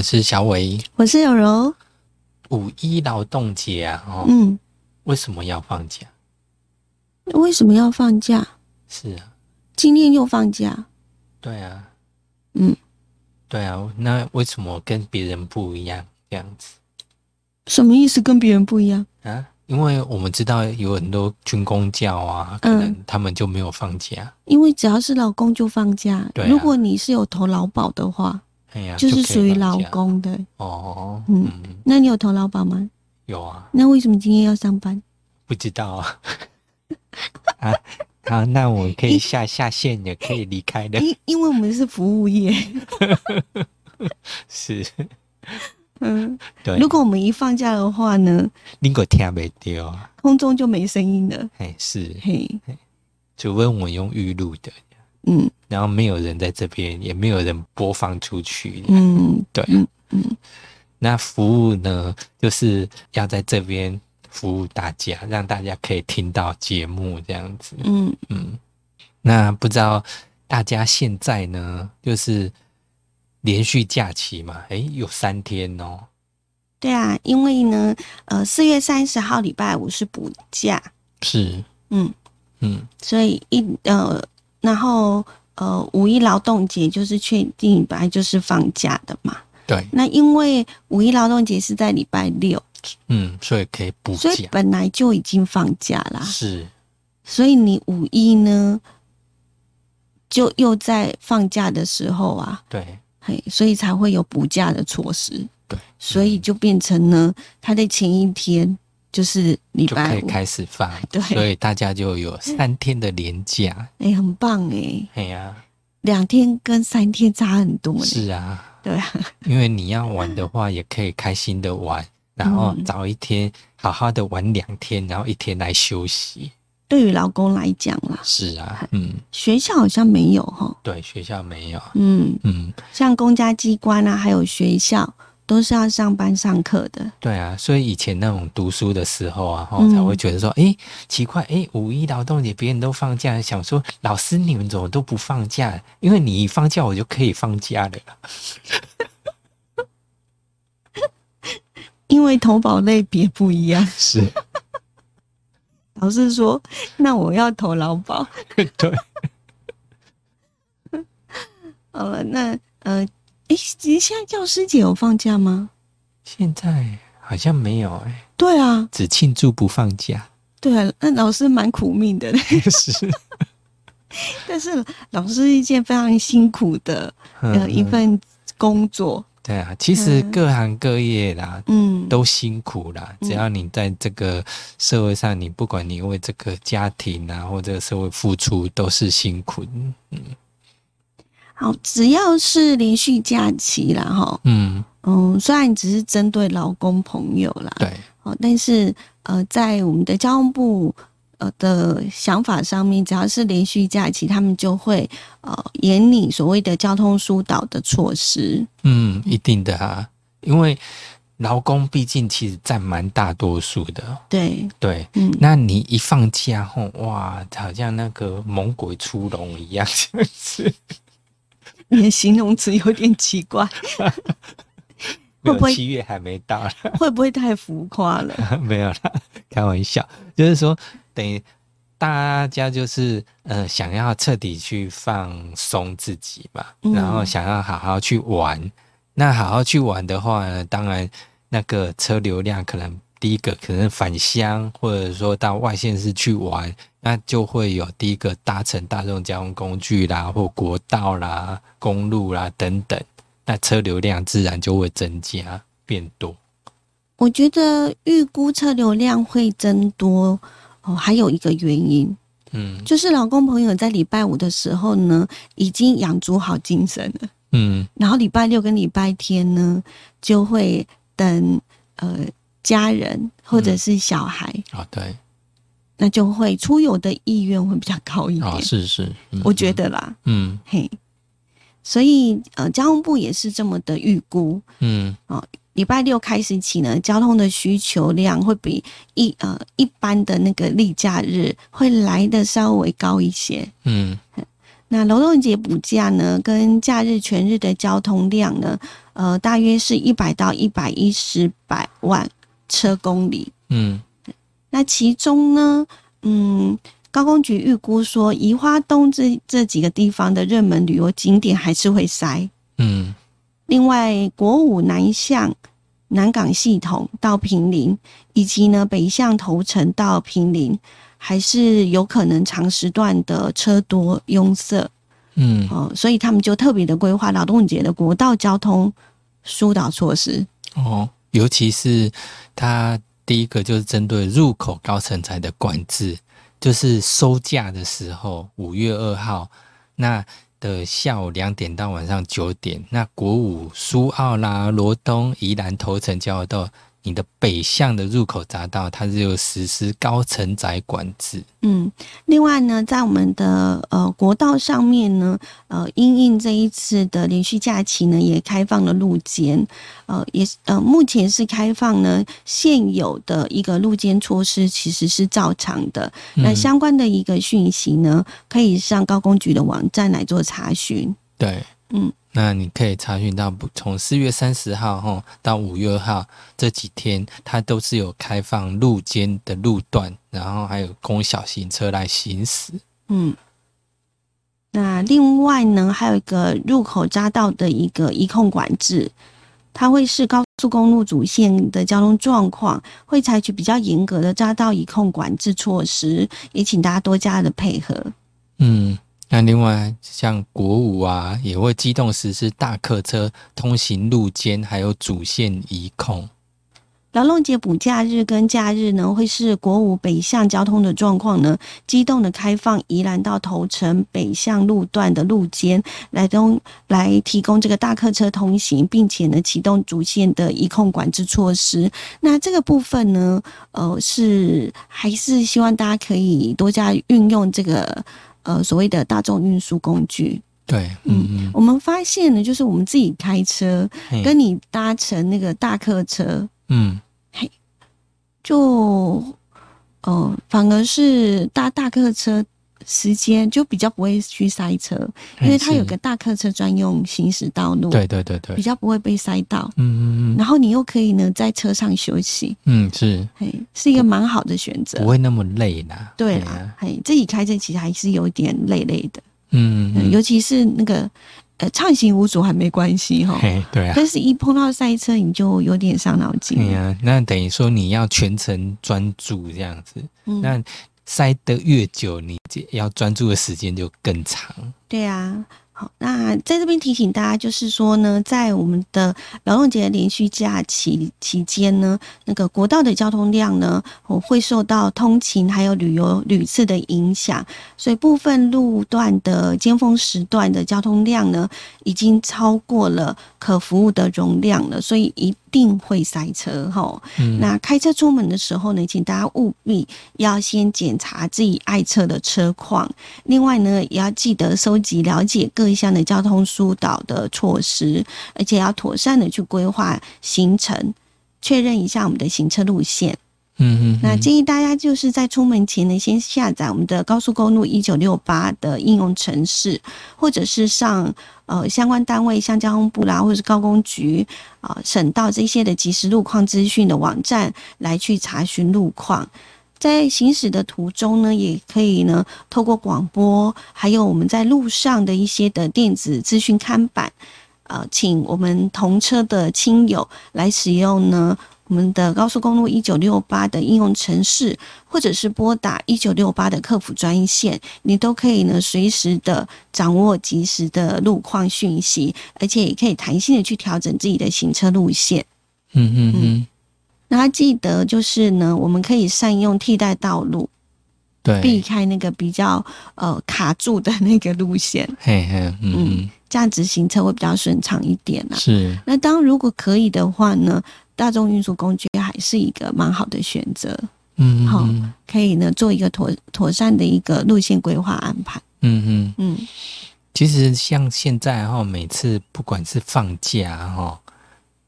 我是小伟。我是有柔。五一劳动节啊，哦，嗯，为什么要放假？为什么要放假？是啊，今天又放假。对啊，嗯，对啊，那为什么跟别人不一样？这样子什么意思？跟别人不一样？啊？因为我们知道有很多军工教啊，可能他们就没有放假。因为只要是老公就放假。对啊如果你是有投劳保的话，哎呀，就是属于劳放假工的。哦。嗯嗯，那你有投劳保吗？有啊，那为什么今天要上班？不知道啊。啊，好，那我可以下下线，也可以离开的。因因为我们是服务业。是，嗯，对。如果我们一放假的话呢，你给我听没丢啊？空中就没声音了。哎，是，嘿，除非我用预录的，嗯然后没有人在这边，也没有人播放出去。嗯对，嗯嗯，那服务呢，就是要在这边服务大家，让大家可以听到节目这样子。嗯，嗯，那不知道大家现在呢，就是连续假期嘛？诶，有三天哦。对啊，因为呢，呃，四月三十号礼拜五是补假，是，嗯，嗯，所以一呃，然后呃，五一劳动节就是确定本来就是放假的嘛。对，那因为五一劳动节是在礼拜六，嗯，所以可以补所以假。本来就已经放假啦。是，所以你五一呢，就又在放假的时候啊，对，嘿，所以才会有补假的措施。对，所以就变成呢，他的前一天就是礼就可以拜，开始放。对所以大家就有三天的连假。哎、很棒哎，哎呀，两天跟三天差很多呢。是啊，对啊，因为你要玩的话，也可以开心的玩，然后嗯早一天好好的玩两天，然后一天来休息。对于老公来讲啦，是啊，嗯，学校好像没有哈。对，学校没有，嗯，嗯，像公家机关啊，还有学校都是要上班上课的。对啊，所以以前那种读书的时候啊，吼嗯才会觉得说，诶，奇怪，诶，五一劳动节别人都放假，想说老师你们怎么都不放假？因为你一放假，我就可以放假了啦。因为投保类别不一样，是，老师说，那我要投劳保。对，好了，那呃，诶，其实现在教师节有放假吗？现在好像没有、诶，对啊，只庆祝不放假。对啊，那老师蛮苦命的，是，但是老师是一件非常辛苦的呃嗯一份工作。对啊，其实嗯各行各业啦，嗯，都辛苦啦。嗯只要你在这个社会上，你不管你为这个家庭啊或这个社会付出，都是辛苦。好，只要是连续假期啦，哈，嗯，嗯，虽然只是针对劳工朋友啦，对，哦，但是呃，在我们的交通部呃的想法上面，只要是连续假期，他们就会呃严拟所谓的交通疏导的措施。嗯，一定的啊，因为劳工毕竟其实占蛮大多数的。对，对，嗯，那你一放假后，哇，好像那个猛鬼出笼一样，这样子。你的形容词有点奇怪，会不会七月还没到啦会不会太浮夸了？没有啦，开玩笑，就是说，等于大家就是呃，想要彻底去放松自己嘛，嗯然后想要好好去玩。那好好去玩的话呢，当然那个车流量可能第一个可能返乡，或者说到外县市去玩，那就会有第一个搭乘大众交通工具啦，或国道啦、公路啦等等，那车流量自然就会增加变多。我觉得预估车流量会增多哦，还有一个原因嗯就是老公朋友在礼拜五的时候呢，已经养足好精神了。嗯。然后礼拜六跟礼拜天呢，就会等呃家人或者是小孩，哦，对，那就会出游的意愿会比较高一点。哦，是是，嗯我觉，得啦，嗯。嘿，所以呃，交通部也是这么的预估。嗯。哦礼拜六开始起呢，交通的需求量会比一呃一般的那个例假日会来的稍微高一些。嗯。那劳动节补假呢，跟假日全日的交通量呢，呃，大约是一百到一百一十百万车公里。嗯那其中呢，嗯，高工局预估说，宜花东这这几个地方的热门旅游景点还是会塞。嗯另外，国五南向南港系统到平林，以及呢北向头城到平林，还是有可能长时段的车多拥塞嗯哦，所以他们就特别的规划劳动节的国道交通疏导措施。哦，尤其是它第一个就是针对入口高层材的管制，就是收价的时候，五月二号那的下午两点到晚上九点，那国五、苏澳啦、罗东、宜兰头城交流道，你的北向的入口匝道，它是有实施高承载管制。嗯，另外呢，在我们的呃国道上面呢，呃，因应这一次的连续假期呢，也开放了路肩，呃，也是呃，目前是开放呢现有的一个路肩措施其实是照常的。那嗯相关的一个讯息呢，可以上高工局的网站来做查询。对，嗯，那你可以查询到不从四月三十号吼到五月二号这几天，它都是有开放路肩的路段，然后还有供小型车来行驶。嗯，那另外呢，还有一个入口匝道的一个一控管制，它会是高速公路主线的交通状况，会采取比较严格的匝道一控管制措施，也请大家多加的配合。嗯，那另外像国五啊，也会机动实施大客车通行路肩，还有主线移控。劳动节补假日跟假日呢，会是国五北向交通的状况呢，机动的开放宜兰到头城北向路段的路肩，来东来提供这个大客车通行，并且呢启动主线的移控管制措施。那这个部分呢，呃，是还是希望大家可以多加运用这个呃所谓的大众运输工具。对，嗯嗯，我们发现呢，就是我们自己开车，跟你搭乘那个大客车。嗯嘿就呃，反而是搭大客车时间就比较不会去塞车，因为它有个大客车专用行驶道路，对对对对比，较不会被塞到。嗯嗯嗯然后你又可以呢在车上休息，嗯嗯，是嘿，是一个蛮好的选择不。会那么累啦。对啊，嘿，自己开车其实还是有一点累累的，嗯嗯，嗯尤其是那个呃畅行无阻还没关系哈，嘿，对啊。但是一碰到塞车你就有点伤脑筋。对呀、那等于说你要全程专注这样子，嗯那塞得越久，你这要专注的时间就更长。对啊，好，那在这边提醒大家，就是说呢，在我们的劳动节连续假期期间呢，那个国道的交通量呢，我会受到通勤还有旅游屡次的影响，所以部分路段的尖峰时段的交通量呢，已经超过了可服务的容量了，所以一定会塞车哈。嗯，那开车出门的时候呢，请大家务必要先检查自己爱车的车况，另外呢，也要记得收集了解各项的交通疏导的措施，而且要妥善的去规划行程，确认一下我们的行车路线。嗯嗯，那建议大家就是在出门前呢，先下载我们的高速公路一九六八的应用程式，或者是上呃相关单位，像交通部啦，或者是高工局啊、省道这些的即时路况资讯的网站来去查询路况。在行驶的途中呢，也可以呢透过广播，还有我们在路上的一些的电子资讯看板，呃，请我们同车的亲友来使用呢我们的高速公路一九六八的应用程式，或者是拨打一九六八的客服专线，你都可以呢随时的掌握及时的路况讯息，而且也可以弹性的去调整自己的行车路线。嗯嗯嗯，那记得就是呢，我们可以善用替代道路，避，开那个比较呃卡住的那个路线，嘿嘿，嗯嗯，这样子行车会比较顺畅一点啊。是，那当如果可以的话呢，大众运输工具还是一个蛮好的选择，嗯好嗯。可以呢做一个妥妥善的一个路线规划安排。嗯嗯，嗯。其实像现在哈，每次不管是放假哈，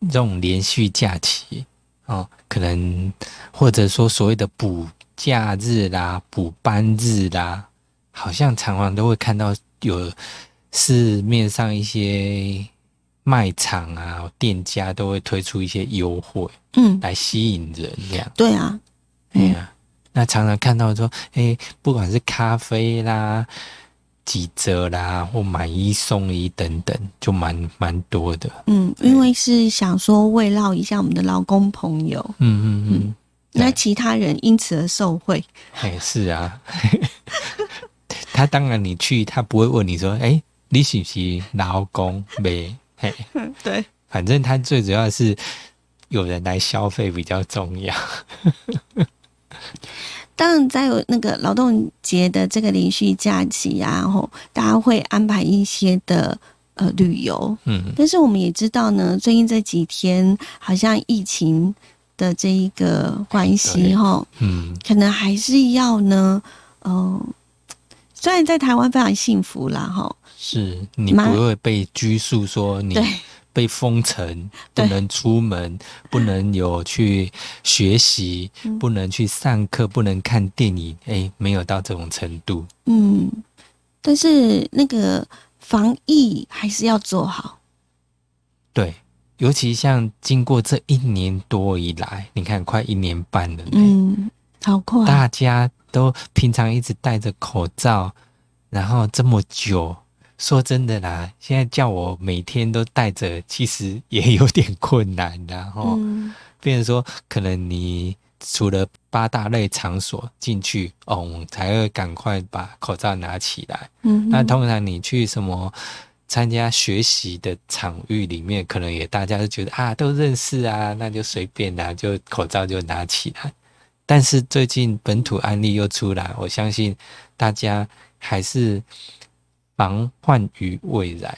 这种连续假期哦，可能或者说所谓的补假日啦、补班日啦，好像常常都会看到有市面上一些卖场啊、店家都会推出一些优惠嗯，来吸引人，这样。对啊，对呀、那常常看到说，哎、不管是咖啡啦、几折啦，或买一送一等等，就蛮蛮多的。嗯，因为是想说慰劳一下我们的劳工朋友，嗯嗯嗯，那其他人因此而受惠。哎、是啊。他当然你去，他不会问你说，哎、你是不是劳工没？嘿，对，反正它最主要是有人来消费比较重要。当然，在有那个劳动节的这个连续假期啊，然后大家会安排一些的呃旅游，嗯，但是我们也知道呢，最近这几天好像疫情的这一个关系对。哈，嗯，可能还是要呢，嗯、虽然在台湾非常幸福啦哈，是你不会被拘束说你被封城，不能出门，不能有去学习，嗯不能去上课，不能看电影，哎，没有到这种程度。嗯，但是那个防疫还是要做好，对，尤其像经过这一年多以来，你看快一年半了呢，嗯，好快，大家都平常一直戴着口罩，然后这么久。说真的啦，现在叫我每天都戴着，其实也有点困难然后。嗯变成说，可能你除了八大类场所进去，哦，我们才会赶快把口罩拿起来。嗯，那通常你去什么参加学习的场域里面，可能也大家都觉得啊，都认识啊，那就随便啦、就口罩就拿起来。但是最近本土案例又出来，我相信大家还是防患于未然，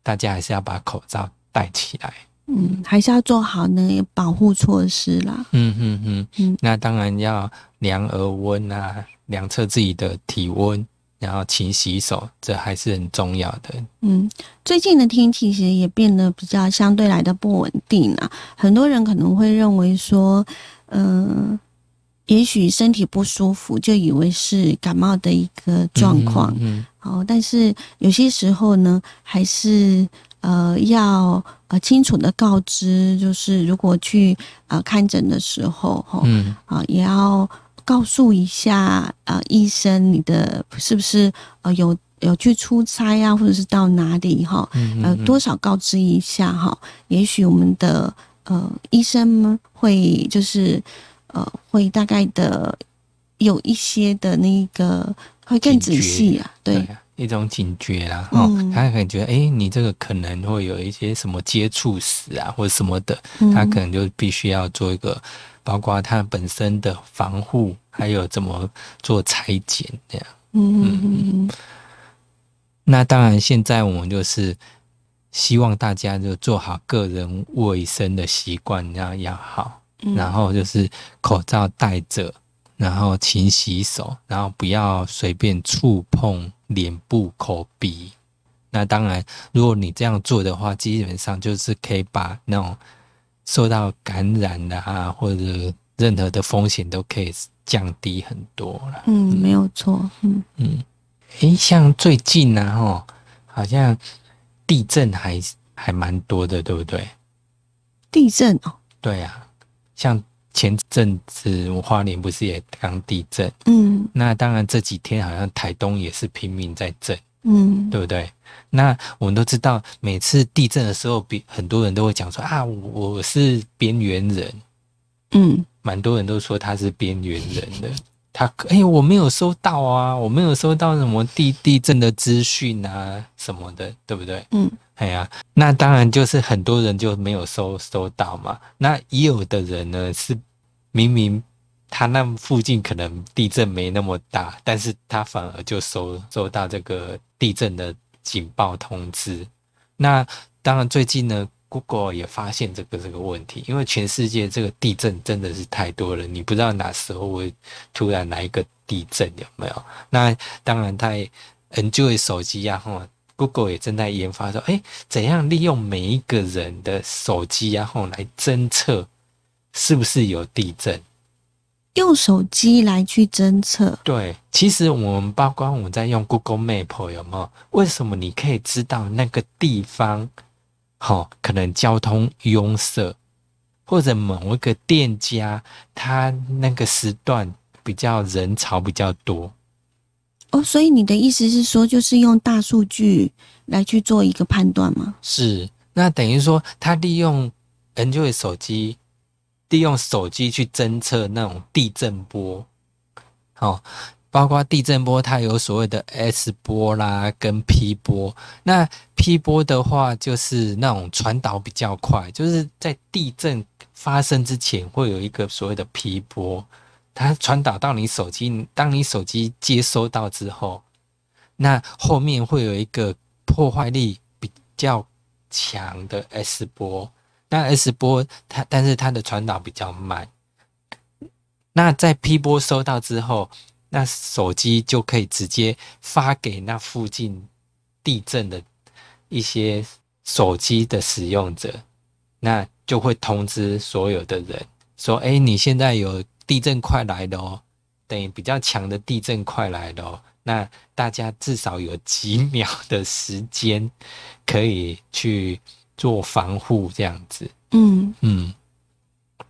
大家还是要把口罩戴起来。嗯，还是要做好那个保护措施啦。嗯嗯嗯嗯那当然要量额温啊，量测自己的体温，然后勤洗手，这还是很重要的。嗯，最近的天气其实也变得比较相对来的不稳定啊。很多人可能会认为说，嗯、也许身体不舒服，就以为是感冒的一个状况。嗯哦，但是有些时候呢，还是呃要呃清楚的告知，就是如果去呃看诊的时候，哈、嗯。啊、也要告诉一下呃医生你的是不是呃有有去出差啊，或者是到哪里哈、嗯呃多少告知一下哈、也许我们的呃医生们会就是呃会大概的有一些的那个会更仔细啊，对，啊一种警觉啦，哦，嗯他可能觉得，哎、你这个可能会有一些什么接触史啊，或者什么的，嗯他可能就必须要做一个，包括他本身的防护，还有怎么做裁剪这样。嗯嗯嗯那当然，现在我们就是希望大家就做好个人卫生的习惯，要要好，嗯，然后就是口罩戴着，然后勤洗手，然后不要随便触碰脸部、口鼻。那当然，如果你这样做的话，基本上就是可以把那种受到感染的啊，或者任何的风险都可以降低很多了。嗯，没有错，嗯嗯，诶，像最近呢、啊，吼，好像地震还还蛮多的，对不对？地震哦，对啊，像前阵子我花莲不是也刚地震，嗯那当然这几天好像台东也是拼命在震，嗯对不对？那我们都知道，每次地震的时候，比很多人都会讲说啊，我我是边缘人，嗯蛮多人都说他是边缘人的。他哎、我没有收到啊，我没有收到什么地地震的资讯啊什么的，对不对？嗯哎呀，那当然就是很多人就没有收收到嘛。那也有的人呢是明明他那附近可能地震没那么大，但是他反而就收收到这个地震的警报通知。那当然最近呢，Google 也发现这个这个问题，因为全世界这个地震真的是太多了，你不知道哪时候会突然来一个地震，有没有？那当然在 Enjoy 手机啊，哈。Google 也正在研发说，哎，怎样利用每一个人的手机然，后来侦测是不是有地震？用手机来去侦测。对，其实我们包括我们在用 Google Map 有没有？为什么你可以知道那个地方，好、可能交通拥塞，或者某一个店家他那个时段比较人潮比较多？哦，所以你的意思是说，就是用大数据来去做一个判断吗？是，那等于说他利用 Android 手机，利用手机去侦测那种地震波，好、包括地震波，它有所谓的 S 波啦跟 P 波。那 P 波的话，就是那种传导比较快，就是在地震发生之前会有一个所谓的 P 波，它传导到你手机，当你手机接收到之后，那后面会有一个破坏力比较强的 S 波。那 S 波它，但是它的传导比较慢。那在 P 波收到之后，那手机就可以直接发给那附近地震的一些手机的使用者，那就会通知所有的人说：“哎，你现在有地震快来了哦，等于比较强的地震快来了哦。”那大家至少有几秒的时间可以去做防护，这样子。嗯，嗯，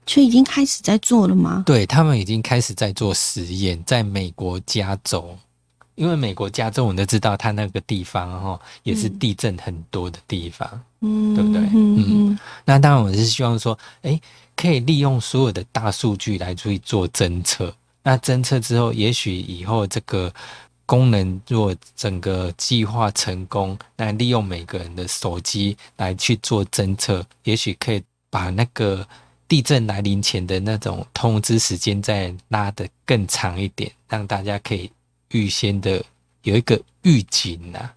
就已经开始在做了吗？对他们已经开始在做实验，在美国加州，因为美国加州我们都知道，它那个地方哈也是地震很多的地方。嗯，对不对嗯嗯那当然，我是希望说，哎，可以利用所有的大数据来去做侦测。那侦测之后，也许以后这个功能如果整个计划成功，那利用每个人的手机来去做侦测，也许可以把那个地震来临前的那种通知时间再拉得更长一点，让大家可以预先的有一个预警呐、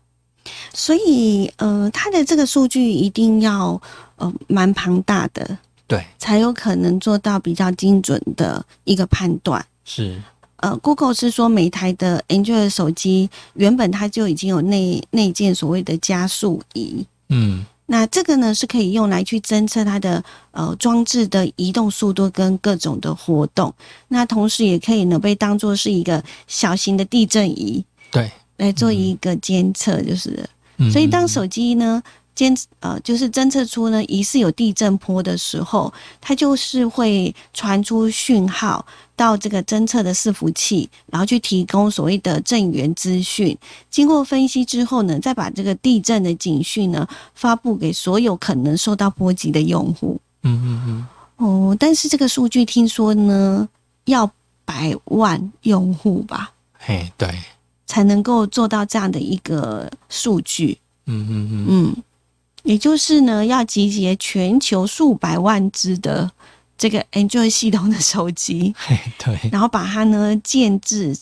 所以呃，它的这个数据一定要呃蛮庞大的，对，才有可能做到比较精准的一个判断。是，呃，Google 是说每台的 Android 手机原本它就已经有内内建所谓的加速仪，嗯，那这个呢是可以用来去侦测它的呃装置的移动速度跟各种的活动，那同时也可以呢被当做是一个小型的地震仪对。来做一个监测，就是。嗯所以当手机呢监呃就是侦测出呢疑似有地震波的时候，它就是会传出讯号到这个侦测的伺服器，然后去提供所谓的震源资讯。经过分析之后呢，再把这个地震的警讯呢发布给所有可能受到波及的用户。嗯嗯嗯，哦，但是这个数据听说呢要百万用户吧嘿，对，才能够做到这样的一个数据。嗯嗯嗯，嗯，也就是呢，要集结全球数百万只的这个 Android 系统的手机，嘿，对，然后把它呢建制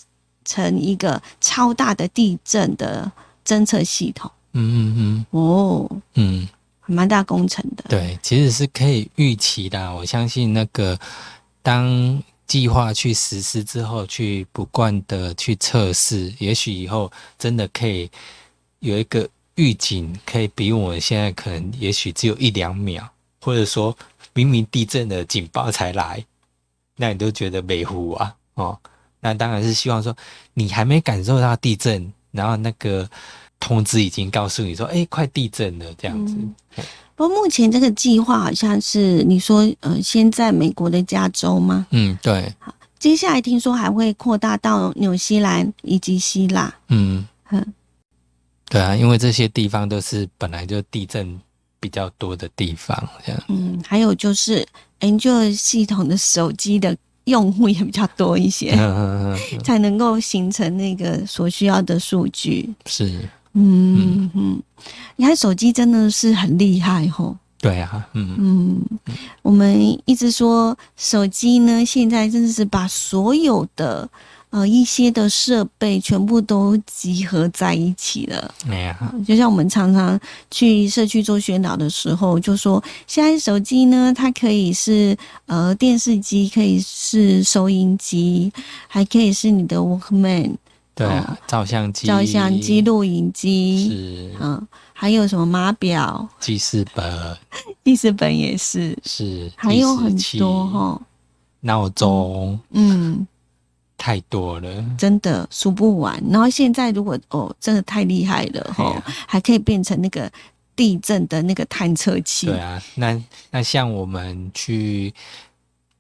成一个超大的地震的侦测系统。嗯嗯嗯哦，嗯嗯，蛮大工程的。对，其实是可以预期的。我相信那个当计划去实施之后，去不断的去测试，也许以后真的可以有一个预警，可以比我们现在可能也许只有一两秒，或者说明明地震的警报才来，那你都觉得美糊啊哦。那当然是希望说你还没感受到地震，然后那个通知已经告诉你说，哎，快地震了这样子。嗯不过目前这个计划好像是你说呃，先在美国的加州吗？嗯，对，好接下来听说还会扩大到纽西兰以及希腊。嗯嗯，对啊，因为这些地方都是本来就地震比较多的地方，这样。嗯，还有就是 Android 系统的手机的用户也比较多一些，嗯嗯嗯，才能够形成那个所需要的数据。是，嗯嗯，你看手机真的是很厉害吼。对啊，嗯嗯，我们一直说手机呢，现在真的是把所有的呃一些的设备全部都集合在一起了。哎呀，就像我们常常去社区做宣导的时候，就说现在手机呢，它可以是呃电视机，可以是收音机，还可以是你的 Walkman 对啊，照相机、照相机、录影机，是嗯，还有什么码表、记事本，记事本也是，是还有很多哈。闹钟，嗯，太多了。真的数不完。然后现在如果哦，真的太厉害了哈、啊还可以变成那个地震的那个探测器。对啊，那那像我们去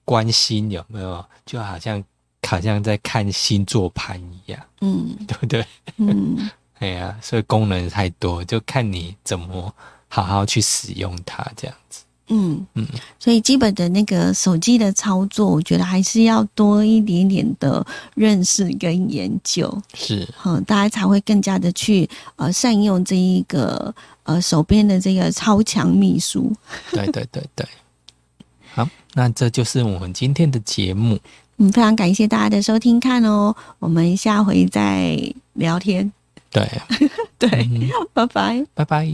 关心有没有，就好像好像在看星座盘一样，嗯 对不对？嗯，哎呀，所以功能太多，就看你怎么好好去使用它，这样子。嗯嗯所以基本的那个手机的操作，我觉得还是要多一点点的认识跟研究，是，嗯，大家才会更加的去呃善用这一个呃手边的这个超强秘书。对对对对。好，那这就是我们今天的节目。嗯，非常感谢大家的收听看哦，我们下回再聊天。对，对，嗯拜拜。拜拜。